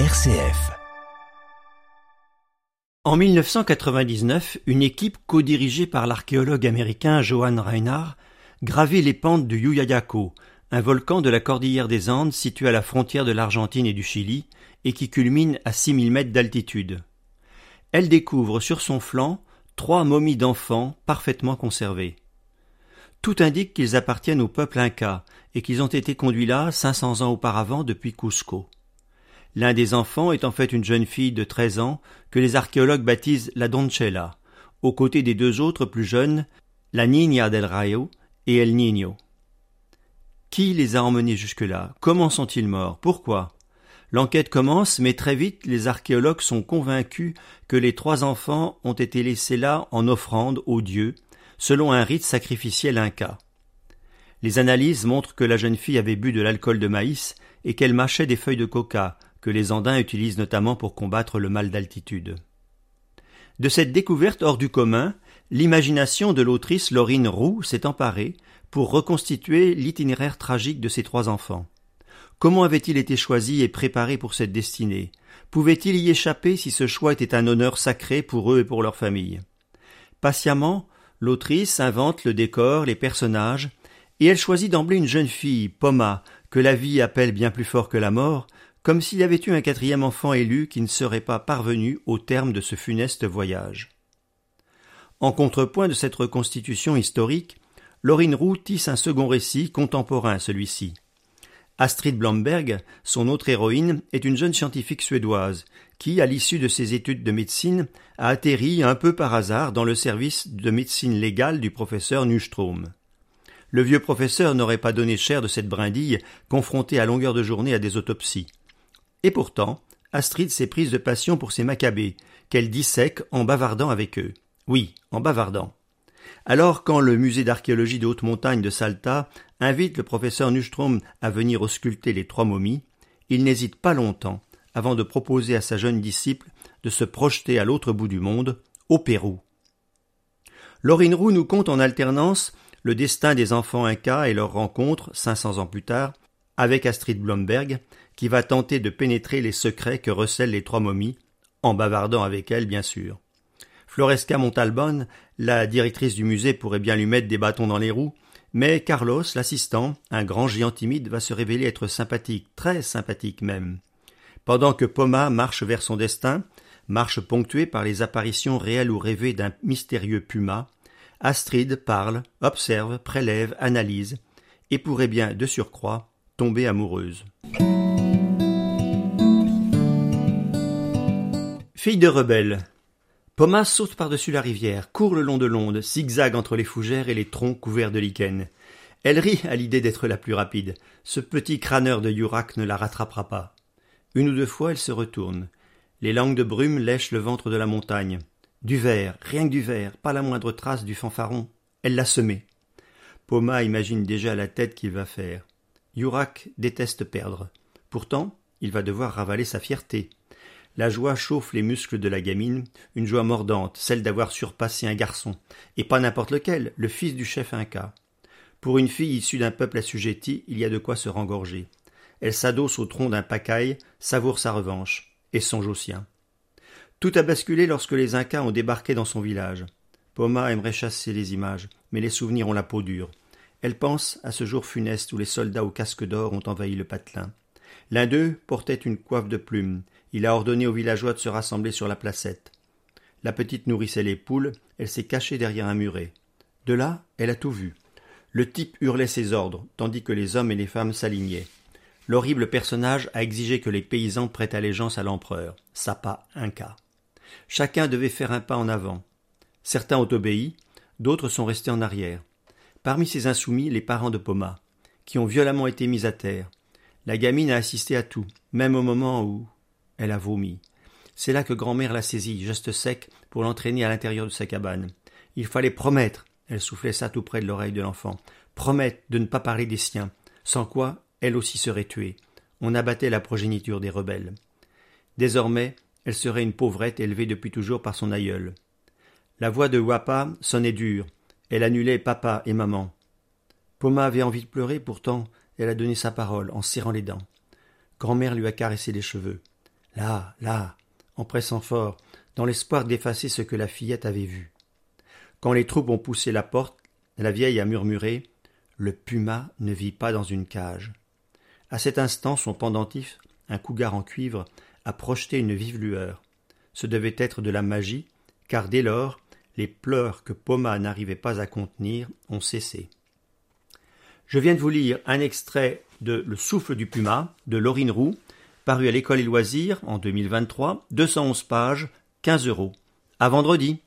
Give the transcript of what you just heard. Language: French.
RCF. En 1999, une équipe co-dirigée par l'archéologue américain Johan Reinhardt gravit les pentes du Yuyayaco, un volcan de la cordillère des Andes situé à la frontière de l'Argentine et du Chili et qui culmine à 6000 mètres d'altitude. Elle découvre sur son flanc trois momies d'enfants parfaitement conservées. Tout indique qu'ils appartiennent au peuple inca et qu'ils ont été conduits là 500 ans auparavant depuis Cusco. L'un des enfants est en fait une jeune fille de 13 ans que les archéologues baptisent la Doncella, aux côtés des deux autres plus jeunes, la Niña del Rayo et El Niño. Qui les a emmenés jusque-là? Comment sont-ils morts? Pourquoi? L'enquête commence, mais très vite les archéologues sont convaincus que les trois enfants ont été laissés là en offrande aux dieux, selon un rite sacrificiel inca. Les analyses montrent que la jeune fille avait bu de l'alcool de maïs et qu'elle mâchait des feuilles de coca, que les Andins utilisent notamment pour combattre le mal d'altitude. De cette découverte hors du commun, l'imagination de l'autrice Laurine Roux s'est emparée pour reconstituer l'itinéraire tragique de ces trois enfants. Comment avait-il été choisi et préparé pour cette destinée? Pouvait-il y échapper si ce choix était un honneur sacré pour eux et pour leur famille? Patiemment, L'autrice invente le décor, les personnages, et elle choisit d'emblée une jeune fille, Poma, que la vie appelle bien plus fort que la mort, comme s'il y avait eu un quatrième enfant élu qui ne serait pas parvenu au terme de ce funeste voyage. En contrepoint de cette reconstitution historique, Laurine Roux tisse un second récit contemporain celui-ci. Astrid Blomberg, son autre héroïne, est une jeune scientifique suédoise qui, à l'issue de ses études de médecine, a atterri un peu par hasard dans le service de médecine légale du professeur Nustrom. Le vieux professeur n'aurait pas donné cher de cette brindille, confrontée à longueur de journée à des autopsies. Et pourtant, Astrid s'est prise de passion pour ces macabées, qu'elle dissèque en bavardant avec eux. Oui, en bavardant. Alors, quand le musée d'archéologie de haute montagne de Salta invite le professeur Nustrom à venir ausculter les trois momies, il n'hésite pas longtemps avant de proposer à sa jeune disciple de se projeter à l'autre bout du monde, au Pérou. Laurine Roux nous conte en alternance le destin des enfants incas et leur rencontre, 500 ans plus tard, avec Astrid Blomberg, qui va tenter de pénétrer les secrets que recèlent les trois momies, en bavardant avec elle, bien sûr. Floresca Montalbon, la directrice du musée, pourrait bien lui mettre des bâtons dans les roues, mais Carlos, l'assistant, un grand géant timide, va se révéler être sympathique, très sympathique même. Pendant que Poma marche vers son destin, marche ponctuée par les apparitions réelles ou rêvées d'un mystérieux puma, Astrid parle, observe, prélève, analyse, et pourrait bien, de surcroît, amoureuse. Fille de rebelle, Pomas saute par-dessus la rivière, court le long de l'onde, zigzague entre les fougères et les troncs couverts de lichen. Elle rit à l'idée d'être la plus rapide. Ce petit crâneur de Yurak ne la rattrapera pas. Une ou deux fois, elle se retourne. Les langues de brume lèchent le ventre de la montagne. Du verre, rien que du verre, pas la moindre trace du fanfaron. Elle l'a semé. Poma imagine déjà la tête qu'il va faire. Yurak déteste perdre. Pourtant, il va devoir ravaler sa fierté. La joie chauffe les muscles de la gamine, une joie mordante, celle d'avoir surpassé un garçon, et pas n'importe lequel, le fils du chef Inca. Pour une fille issue d'un peuple assujetti, il y a de quoi se rengorger. Elle s'adosse au tronc d'un pacaille, savoure sa revanche, et songe au sien. Tout a basculé lorsque les Incas ont débarqué dans son village. Poma aimerait chasser les images, mais les souvenirs ont la peau dure. Elle pense à ce jour funeste où les soldats au casque d'or ont envahi le patelin. L'un d'eux portait une coiffe de plumes, il a ordonné aux villageois de se rassembler sur la placette. La petite nourrissait les poules, elle s'est cachée derrière un muret. De là, elle a tout vu. Le type hurlait ses ordres, tandis que les hommes et les femmes s'alignaient. L'horrible personnage a exigé que les paysans prêtent allégeance à l'empereur, Sapa Inca. Chacun devait faire un pas en avant. Certains ont obéi, d'autres sont restés en arrière. Parmi ces insoumis, les parents de Poma, qui ont violemment été mis à terre. La gamine a assisté à tout, même au moment où, elle a vomi. C'est là que grand-mère l'a saisie, geste sec, pour l'entraîner à l'intérieur de sa cabane. Il fallait promettre, elle soufflait ça tout près de l'oreille de l'enfant, promettre de ne pas parler des siens, sans quoi elle aussi serait tuée. On abattait la progéniture des rebelles. Désormais, elle serait une pauvrette élevée depuis toujours par son aïeul. La voix de Wapa sonnait dure. Elle annulait papa et maman. Poma avait envie de pleurer, pourtant elle a donné sa parole en serrant les dents. Grand-mère lui a caressé les cheveux. Là, là, en pressant fort, dans l'espoir d'effacer ce que la fillette avait vu. Quand les troupes ont poussé la porte, la vieille a murmuré Le puma ne vit pas dans une cage. À cet instant, son pendentif, un cougar en cuivre, a projeté une vive lueur. Ce devait être de la magie, car dès lors, les pleurs que Poma n'arrivait pas à contenir ont cessé. Je viens de vous lire un extrait de Le souffle du puma de Laurine Roux, paru à l'école et loisirs en 2023, 211 pages, 15 euros. À vendredi.